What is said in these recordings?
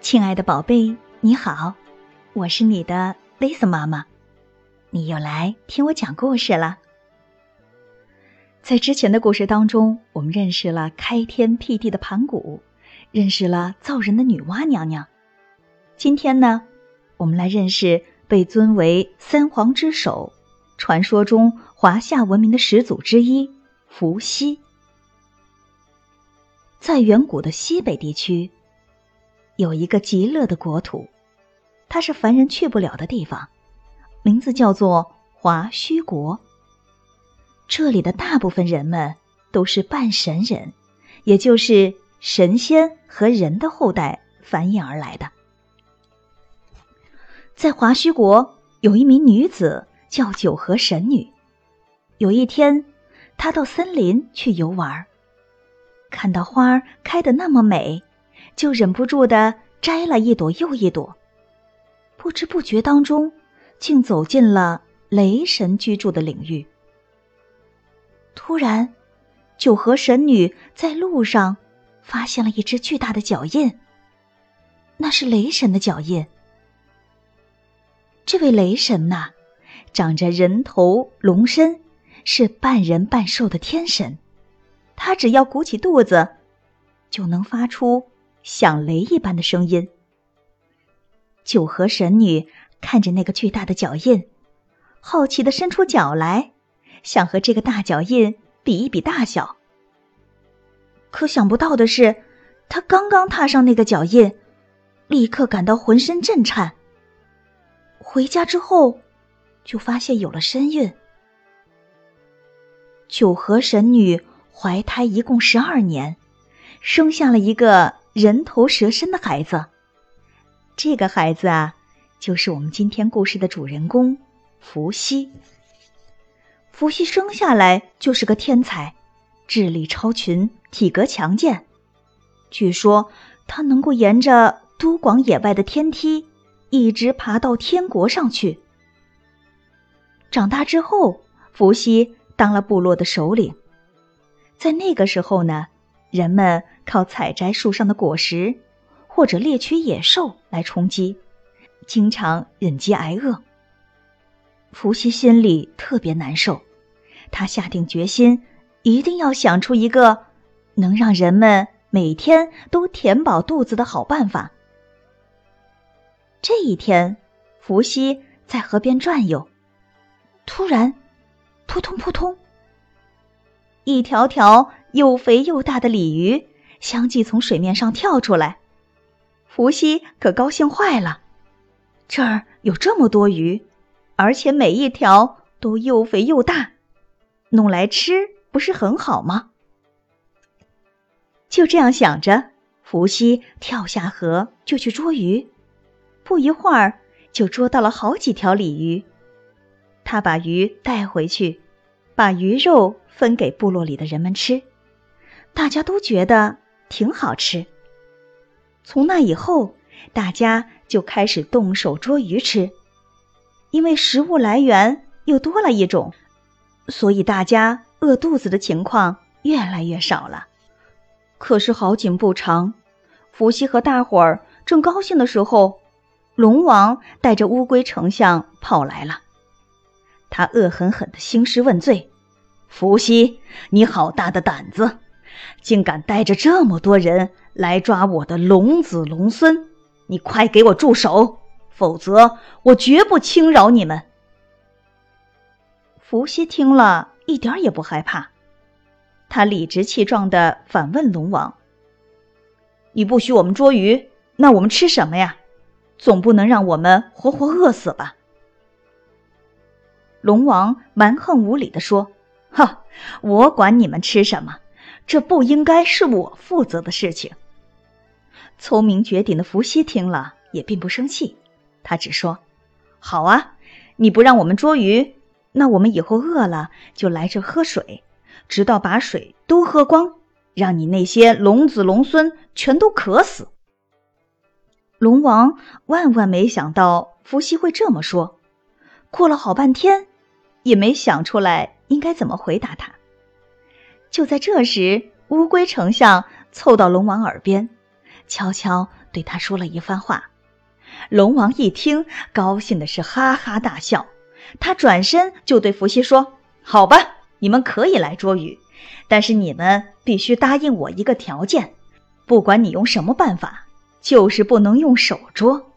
亲爱的宝贝，你好，我是你的 Lisa 妈妈，你又来听我讲故事了。在之前的故事当中，我们认识了开天辟地的盘古，认识了造人的女娲娘娘。今天呢，我们来认识被尊为三皇之首、传说中华夏文明的始祖之一伏羲。在远古的西北地区。有一个极乐的国土，它是凡人去不了的地方，名字叫做华胥国。这里的大部分人们都是半神人，也就是神仙和人的后代繁衍而来的。在华胥国，有一名女子叫九河神女。有一天，她到森林去游玩，看到花开得那么美。就忍不住的摘了一朵又一朵，不知不觉当中，竟走进了雷神居住的领域。突然，九河神女在路上发现了一只巨大的脚印，那是雷神的脚印。这位雷神呐，长着人头龙身，是半人半兽的天神，他只要鼓起肚子，就能发出。响雷一般的声音。九河神女看着那个巨大的脚印，好奇的伸出脚来，想和这个大脚印比一比大小。可想不到的是，她刚刚踏上那个脚印，立刻感到浑身震颤。回家之后，就发现有了身孕。九河神女怀胎一共十二年，生下了一个。人头蛇身的孩子，这个孩子啊，就是我们今天故事的主人公伏羲。伏羲生下来就是个天才，智力超群，体格强健。据说他能够沿着都广野外的天梯，一直爬到天国上去。长大之后，伏羲当了部落的首领。在那个时候呢。人们靠采摘树上的果实，或者猎取野兽来充饥，经常忍饥挨饿。伏羲心里特别难受，他下定决心，一定要想出一个能让人们每天都填饱肚子的好办法。这一天，伏羲在河边转悠，突然，扑通扑通，一条条。又肥又大的鲤鱼相继从水面上跳出来，伏羲可高兴坏了。这儿有这么多鱼，而且每一条都又肥又大，弄来吃不是很好吗？就这样想着，伏羲跳下河就去捉鱼。不一会儿，就捉到了好几条鲤鱼。他把鱼带回去，把鱼肉分给部落里的人们吃。大家都觉得挺好吃。从那以后，大家就开始动手捉鱼吃，因为食物来源又多了一种，所以大家饿肚子的情况越来越少了。可是好景不长，伏羲和大伙儿正高兴的时候，龙王带着乌龟丞相跑来了。他恶狠狠地兴师问罪：“伏羲，你好大的胆子！”竟敢带着这么多人来抓我的龙子龙孙！你快给我住手，否则我绝不轻饶你们！伏羲听了一点也不害怕，他理直气壮的反问龙王：“你不许我们捉鱼，那我们吃什么呀？总不能让我们活活饿死吧？”龙王蛮横无理的说：“哈，我管你们吃什么！”这不应该是我负责的事情。聪明绝顶的伏羲听了也并不生气，他只说：“好啊，你不让我们捉鱼，那我们以后饿了就来这喝水，直到把水都喝光，让你那些龙子龙孙全都渴死。”龙王万万没想到伏羲会这么说，过了好半天，也没想出来应该怎么回答他。就在这时，乌龟丞相凑到龙王耳边，悄悄对他说了一番话。龙王一听，高兴的是哈哈大笑。他转身就对伏羲说：“好吧，你们可以来捉鱼，但是你们必须答应我一个条件。不管你用什么办法，就是不能用手捉。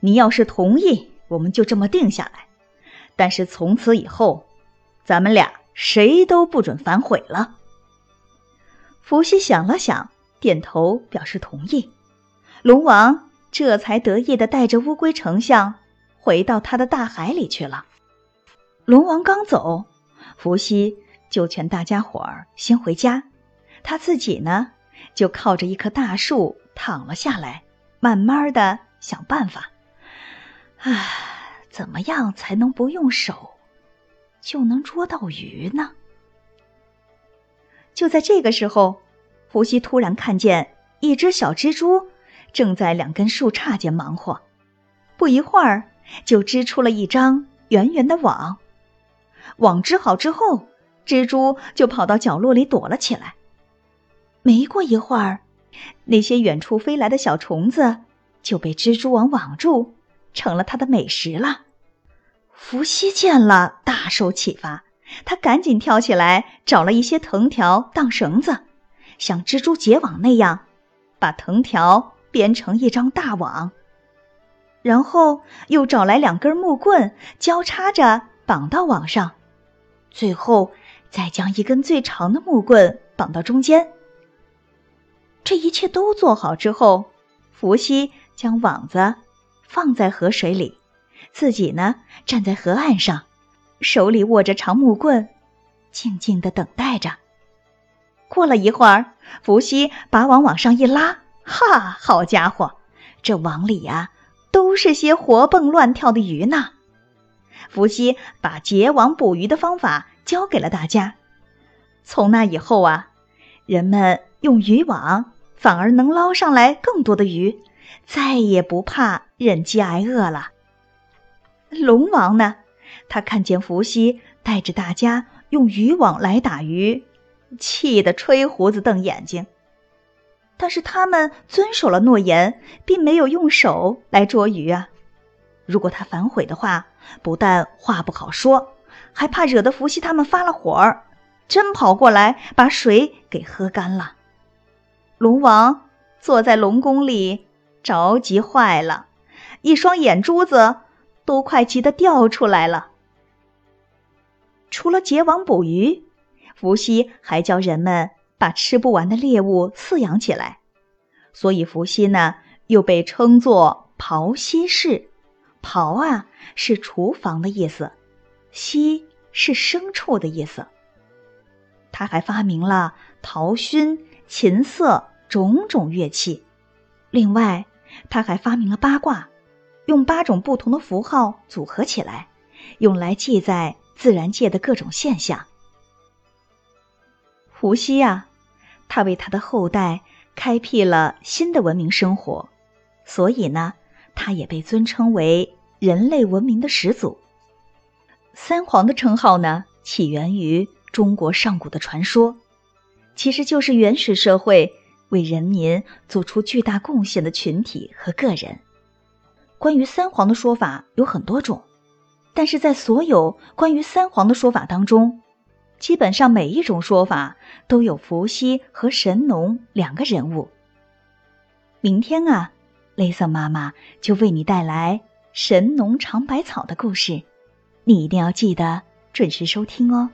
你要是同意，我们就这么定下来。但是从此以后，咱们俩谁都不准反悔了。”伏羲想了想，点头表示同意。龙王这才得意的带着乌龟丞相回到他的大海里去了。龙王刚走，伏羲就劝大家伙儿先回家，他自己呢，就靠着一棵大树躺了下来，慢慢的想办法。啊，怎么样才能不用手就能捉到鱼呢？就在这个时候，伏羲突然看见一只小蜘蛛正在两根树杈间忙活，不一会儿就织出了一张圆圆的网。网织好之后，蜘蛛就跑到角落里躲了起来。没过一会儿，那些远处飞来的小虫子就被蜘蛛网网住，成了它的美食了。伏羲见了，大受启发。他赶紧跳起来，找了一些藤条当绳子，像蜘蛛结网那样，把藤条编成一张大网。然后又找来两根木棍，交叉着绑到网上，最后再将一根最长的木棍绑到中间。这一切都做好之后，伏羲将网子放在河水里，自己呢站在河岸上。手里握着长木棍，静静的等待着。过了一会儿，伏羲把网往上一拉，哈，好家伙，这网里呀都是些活蹦乱跳的鱼呢。伏羲把结网捕鱼的方法教给了大家。从那以后啊，人们用渔网反而能捞上来更多的鱼，再也不怕忍饥挨饿了。龙王呢？他看见伏羲带着大家用渔网来打鱼，气得吹胡子瞪眼睛。但是他们遵守了诺言，并没有用手来捉鱼啊！如果他反悔的话，不但话不好说，还怕惹得伏羲他们发了火儿，真跑过来把水给喝干了。龙王坐在龙宫里，着急坏了，一双眼珠子。都快急得掉出来了。除了结网捕鱼，伏羲还教人们把吃不完的猎物饲养起来，所以伏羲呢又被称作庖羲氏。庖啊是厨房的意思，羲是牲畜的意思。他还发明了陶埙、琴瑟种种乐器，另外他还发明了八卦。用八种不同的符号组合起来，用来记载自然界的各种现象。伏羲呀，他为他的后代开辟了新的文明生活，所以呢，他也被尊称为人类文明的始祖。三皇的称号呢，起源于中国上古的传说，其实就是原始社会为人民做出巨大贡献的群体和个人。关于三皇的说法有很多种，但是在所有关于三皇的说法当中，基本上每一种说法都有伏羲和神农两个人物。明天啊，雷瑟妈妈就为你带来神农尝百草的故事，你一定要记得准时收听哦。